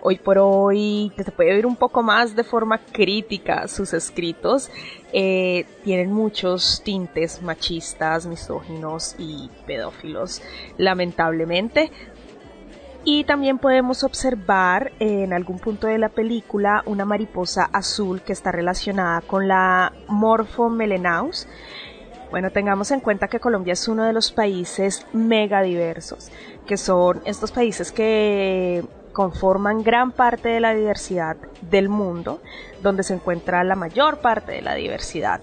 hoy por hoy se puede ver un poco más de forma crítica sus escritos, eh, tienen muchos tintes machistas, misóginos y pedófilos, lamentablemente. Y también podemos observar en algún punto de la película una mariposa azul que está relacionada con la Morphomelenaus. Bueno, tengamos en cuenta que Colombia es uno de los países mega diversos, que son estos países que conforman gran parte de la diversidad del mundo, donde se encuentra la mayor parte de la diversidad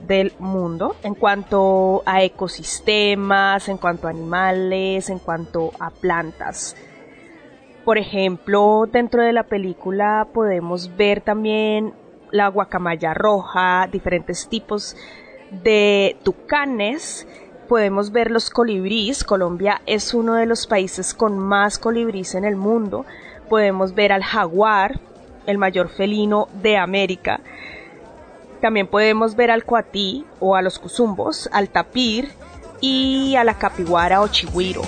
del mundo en cuanto a ecosistemas, en cuanto a animales, en cuanto a plantas. Por ejemplo, dentro de la película podemos ver también la guacamaya roja, diferentes tipos de tucanes, podemos ver los colibríes. Colombia es uno de los países con más colibríes en el mundo. Podemos ver al jaguar, el mayor felino de América. También podemos ver al coatí o a los cuzumbos, al tapir y a la capiguara o chigüiro.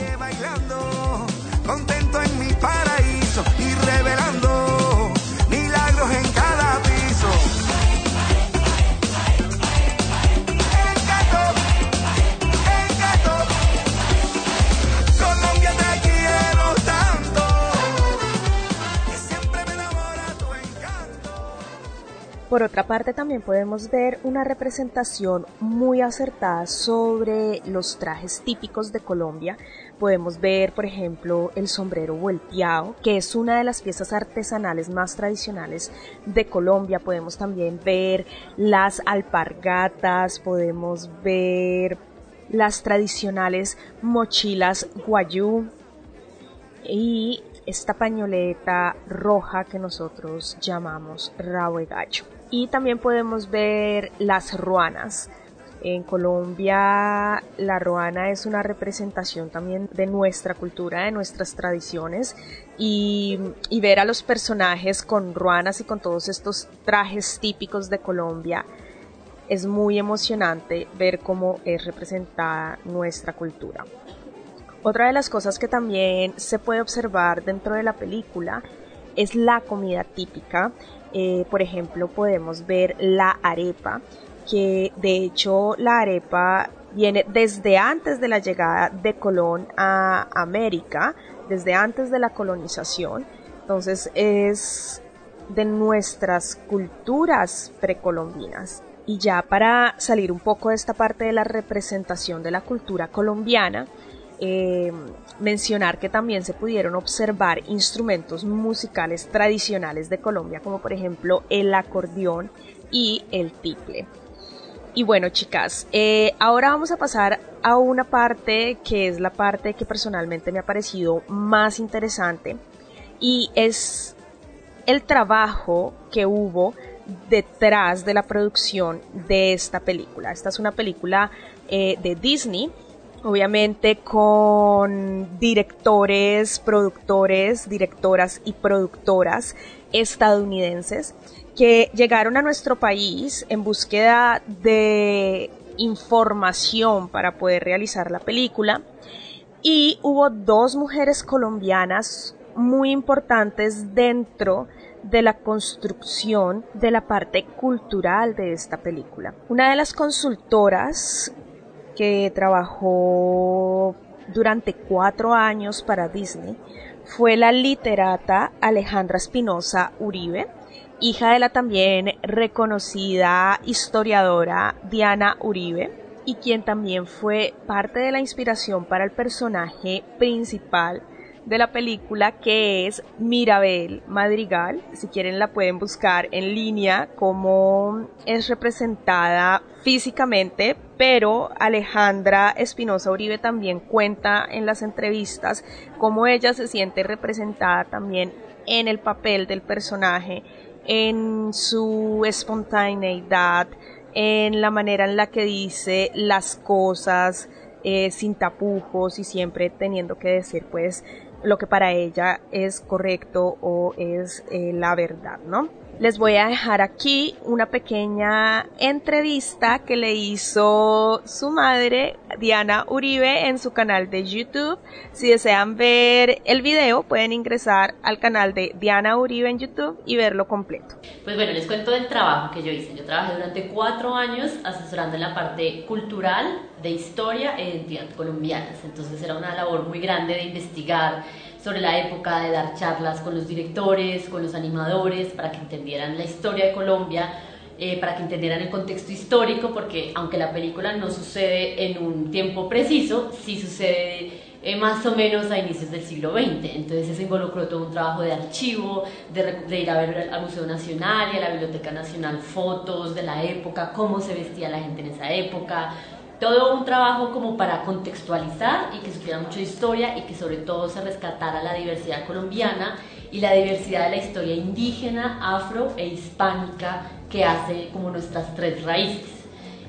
Por otra parte, también podemos ver una representación muy acertada sobre los trajes típicos de Colombia. Podemos ver, por ejemplo, el sombrero volteado, que es una de las piezas artesanales más tradicionales de Colombia. Podemos también ver las alpargatas, podemos ver las tradicionales mochilas guayú y esta pañoleta roja que nosotros llamamos rabo de y también podemos ver las ruanas. En Colombia la ruana es una representación también de nuestra cultura, de nuestras tradiciones y, ver a los personajes con ruanas y con todos estos trajes típicos de Colombia es muy emocionante ver cómo es representada nuestra cultura. Otra de las cosas que también se puede observar dentro de la película es la comida típica eh, por ejemplo, podemos ver la arepa, que de hecho la arepa viene desde antes de la llegada de Colón a América, desde antes de la colonización. Entonces es de nuestras culturas precolombinas. Y ya para salir un poco de esta parte de la representación de la cultura colombiana, eh, mencionar que también se pudieron observar instrumentos musicales tradicionales de Colombia, como por ejemplo el acordeón y el tiple. Y bueno, chicas, eh, ahora vamos a pasar a una parte que es la parte que personalmente me ha parecido más interesante y es el trabajo que hubo detrás de la producción de esta película. Esta es una película eh, de Disney obviamente con directores, productores, directoras y productoras estadounidenses que llegaron a nuestro país en búsqueda de información para poder realizar la película y hubo dos mujeres colombianas muy importantes dentro de la construcción de la parte cultural de esta película. Una de las consultoras que trabajó durante cuatro años para Disney fue la literata Alejandra Espinosa Uribe, hija de la también reconocida historiadora Diana Uribe, y quien también fue parte de la inspiración para el personaje principal de la película que es Mirabel Madrigal. Si quieren la pueden buscar en línea como es representada físicamente, pero Alejandra Espinosa Uribe también cuenta en las entrevistas cómo ella se siente representada también en el papel del personaje, en su espontaneidad, en la manera en la que dice las cosas eh, sin tapujos y siempre teniendo que decir pues lo que para ella es correcto o es eh, la verdad, ¿no? Les voy a dejar aquí una pequeña entrevista que le hizo su madre, Diana Uribe, en su canal de YouTube. Si desean ver el video, pueden ingresar al canal de Diana Uribe en YouTube y verlo completo. Pues bueno, les cuento del trabajo que yo hice. Yo trabajé durante cuatro años asesorando en la parte cultural, de historia e identidad colombianas. Entonces era una labor muy grande de investigar sobre la época, de dar charlas con los directores, con los animadores, para que entendieran la historia de Colombia, eh, para que entendieran el contexto histórico, porque aunque la película no sucede en un tiempo preciso, sí sucede eh, más o menos a inicios del siglo XX. Entonces eso involucró todo un trabajo de archivo, de, de, ir a ver al Museo Nacional y a la Biblioteca Nacional fotos de la época, cómo se vestía la gente en esa época, todo un trabajo como para contextualizar y que supiera mucho de historia y que sobre todo se rescatara la diversidad colombiana y la diversidad de la historia indígena, afro e hispánica que hace como nuestras tres raíces.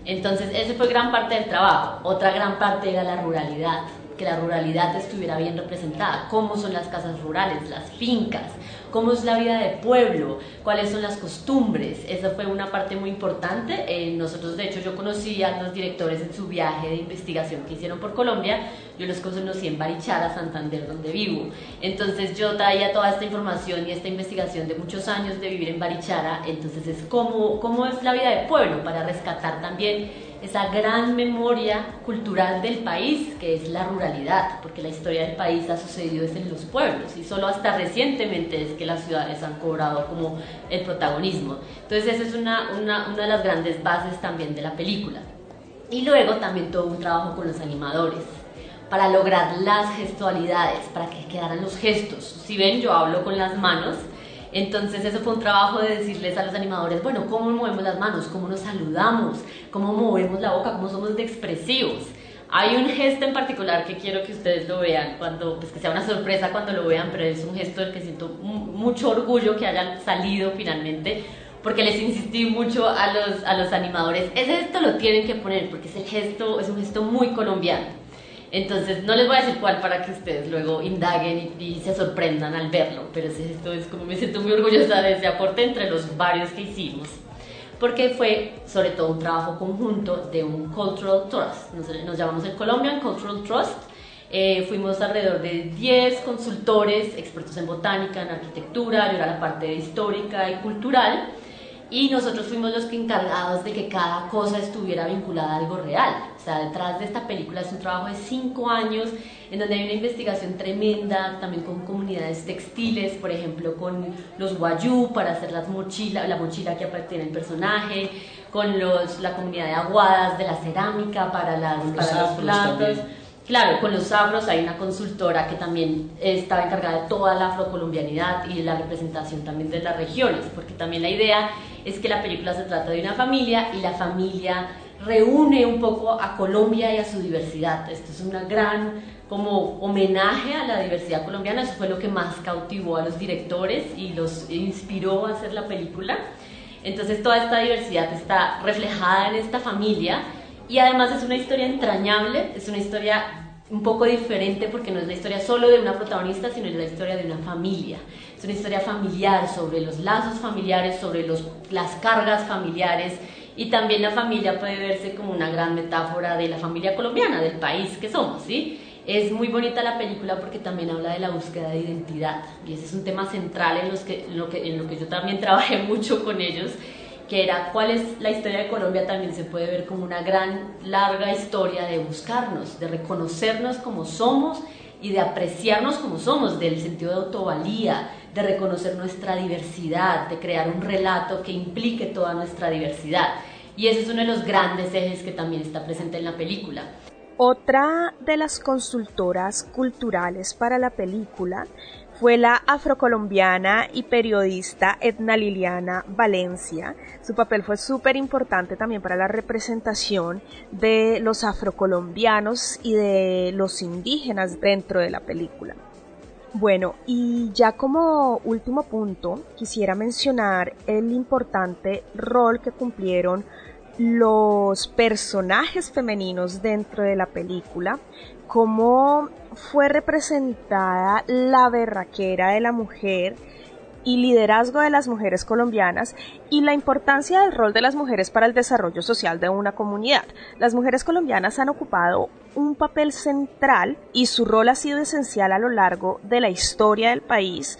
Entonces, ese fue gran parte del trabajo. Otra gran parte era la ruralidad, que la ruralidad estuviera bien representada, cómo son las casas rurales, las fincas, cómo es la vida de pueblo, cuáles son las costumbres. Esa fue una parte muy importante. Eh, nosotros, de hecho, yo conocí a los directores en su viaje de investigación que hicieron por Colombia. Yo los conocí en Barichara, Santander, donde vivo. Entonces yo traía toda esta información y esta investigación de muchos años de vivir en Barichara. Entonces es cómo, cómo es la vida de pueblo para rescatar también esa gran memoria cultural del país, que es la ruralidad, porque la historia del país ha sucedido es en los pueblos y solo hasta recientemente es que las ciudades han cobrado como el protagonismo. Entonces esa es una, una, una de las grandes bases también de la película. Y luego también todo un trabajo con los animadores para lograr las gestualidades, para que quedaran los gestos. Si ven, yo hablo con las manos, entonces eso fue un trabajo de decirles a los animadores, bueno, cómo movemos las manos, cómo nos saludamos, cómo movemos la boca, cómo somos de expresivos. Hay un gesto en particular que quiero que ustedes lo vean, cuando, pues que sea una sorpresa cuando lo vean, pero es un gesto del que siento mucho orgullo que hayan salido finalmente, porque les insistí mucho a los, a los animadores, ese gesto lo tienen que poner, porque es, el gesto, es un gesto muy colombiano. Entonces, no les voy a decir cuál para que ustedes luego indaguen y, se sorprendan al verlo, pero esto es como me siento muy orgullosa de ese aporte entre los varios que hicimos, porque fue sobre todo un trabajo conjunto de un Cultural Trust, nos, llamamos el Colombian Cultural Trust, eh, fuimos alrededor de 10 consultores, expertos en botánica, en arquitectura, yo era la parte histórica y cultural, y nosotros fuimos los que encargados de que cada cosa estuviera vinculada a algo real. O sea, detrás de esta película es un trabajo de cinco años en donde hay una investigación tremenda, también con comunidades textiles, por ejemplo, con los guayú para hacer las mochilas, la mochila que aparte el personaje, con los, la comunidad de aguadas de la cerámica para, las, para los platos. Claro, con los afros hay una consultora que también estaba encargada de toda la afrocolombianidad y la representación también de las regiones, porque también la idea es que la película se trata de una familia y la familia reúne un poco a Colombia y a su diversidad. Esto es una gran como homenaje a la diversidad colombiana, eso fue lo que más cautivó a los directores y los inspiró a hacer la película. Entonces toda esta diversidad está reflejada en esta familia y además es una historia entrañable, es una historia un poco diferente porque no es la historia solo de una protagonista, sino es la historia de una familia. Es una historia familiar sobre los lazos familiares, sobre los, las cargas familiares y también la familia puede verse como una gran metáfora de la familia colombiana, del país que somos, ¿sí? Es muy bonita la película porque también habla de la búsqueda de identidad y ese es un tema central en, los que, en, lo, que, en lo que yo también trabajé mucho con ellos que era cuál es la historia de Colombia, también se puede ver como una gran, larga historia de buscarnos, de reconocernos como somos y de apreciarnos como somos, del sentido de autovalía, de reconocer nuestra diversidad, de crear un relato que implique toda nuestra diversidad. Y ese es uno de los grandes ejes que también está presente en la película. Otra de las consultoras culturales para la película fue la afrocolombiana y periodista Edna Liliana Valencia. Su papel fue súper importante también para la representación de los afrocolombianos y de los indígenas dentro de la película. Bueno, y ya como último punto, quisiera mencionar el importante rol que cumplieron los personajes femeninos dentro de la película, cómo fue representada la berraquera de la mujer y liderazgo de las mujeres colombianas y la importancia del rol de las mujeres para el desarrollo social de una comunidad. Las mujeres colombianas han ocupado un papel central y su rol ha sido esencial a lo largo de la historia del país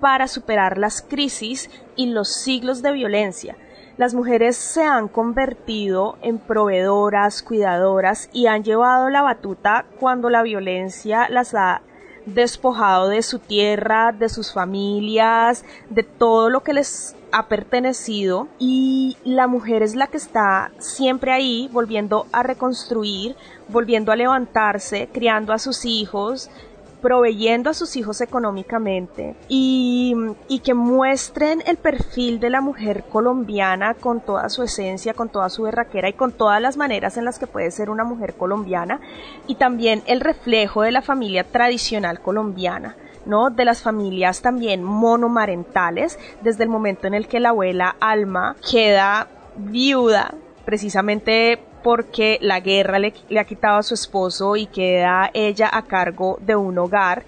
para superar las crisis y los siglos de violencia las mujeres se han convertido en proveedoras, cuidadoras y han llevado la batuta cuando la violencia las ha despojado de su tierra, de sus familias, de todo lo que les ha pertenecido. Y la mujer es la que está siempre ahí volviendo a reconstruir, volviendo a levantarse, criando a sus hijos, proveyendo a sus hijos económicamente y, que muestren el perfil de la mujer colombiana con toda su esencia, con toda su berraquera y con todas las maneras en las que puede ser una mujer colombiana y también el reflejo de la familia tradicional colombiana. ¿no? de las familias también monomarentales, desde el momento en el que la abuela Alma queda viuda, precisamente porque la guerra le, ha quitado a su esposo y queda ella a cargo de un hogar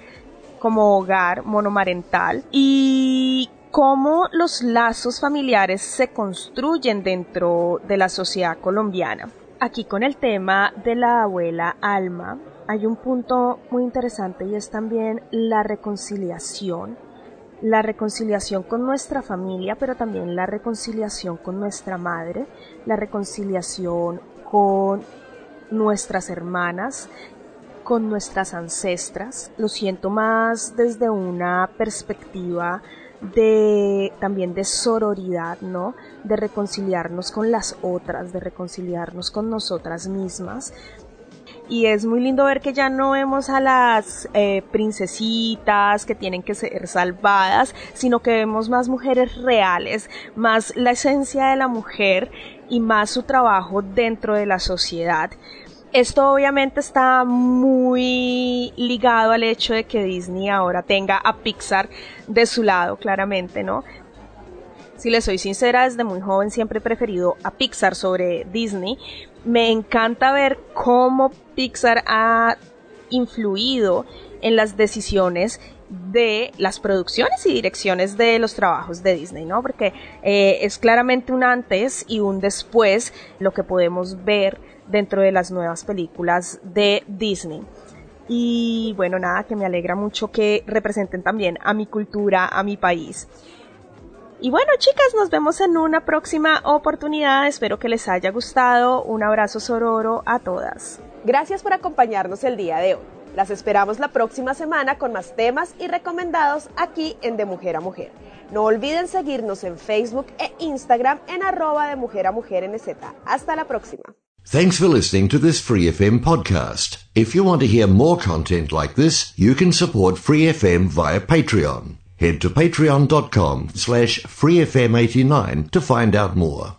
como hogar monomarental y cómo los lazos familiares se construyen dentro de la sociedad colombiana. Aquí con el tema de la abuela Alma hay un punto muy interesante y es también la reconciliación. La reconciliación con nuestra familia, pero también la reconciliación con nuestra madre, la reconciliación con nuestras hermanas, con nuestras ancestras. Lo siento más desde una perspectiva de también de sororidad, ¿no? De reconciliarnos con las otras, de reconciliarnos con nosotras mismas. Y es muy lindo ver que ya no vemos a las eh, princesitas que tienen que ser salvadas, sino que vemos más mujeres reales, más la esencia de la mujer y más su trabajo dentro de la sociedad. Esto obviamente está muy ligado al hecho de que Disney ahora tenga a Pixar de su lado, claramente, ¿no? Si le soy sincera, desde muy joven siempre he preferido a Pixar sobre Disney. Me encanta ver cómo Pixar ha influido en las decisiones de las producciones y direcciones de los trabajos de Disney, ¿no? Porque eh, es claramente un antes y un después lo que podemos ver dentro de las nuevas películas de Disney. Y bueno, nada, que me alegra mucho que representen también a mi cultura, a mi país. Y bueno, chicas, nos vemos en una próxima oportunidad. Espero que les haya gustado. Un abrazo sororo a todas. Gracias por acompañarnos el día de hoy. Las esperamos la próxima semana con más temas y recomendados aquí en De Mujer a Mujer. No olviden seguirnos en Facebook e Instagram en arroba de Mujer a Mujer NZ. Hasta la próxima. Thanks for listening to this Free FM podcast. If you want to hear more content like this, you can support Free FM via Patreon. Head to patreon.com slash freefm89 to find out more.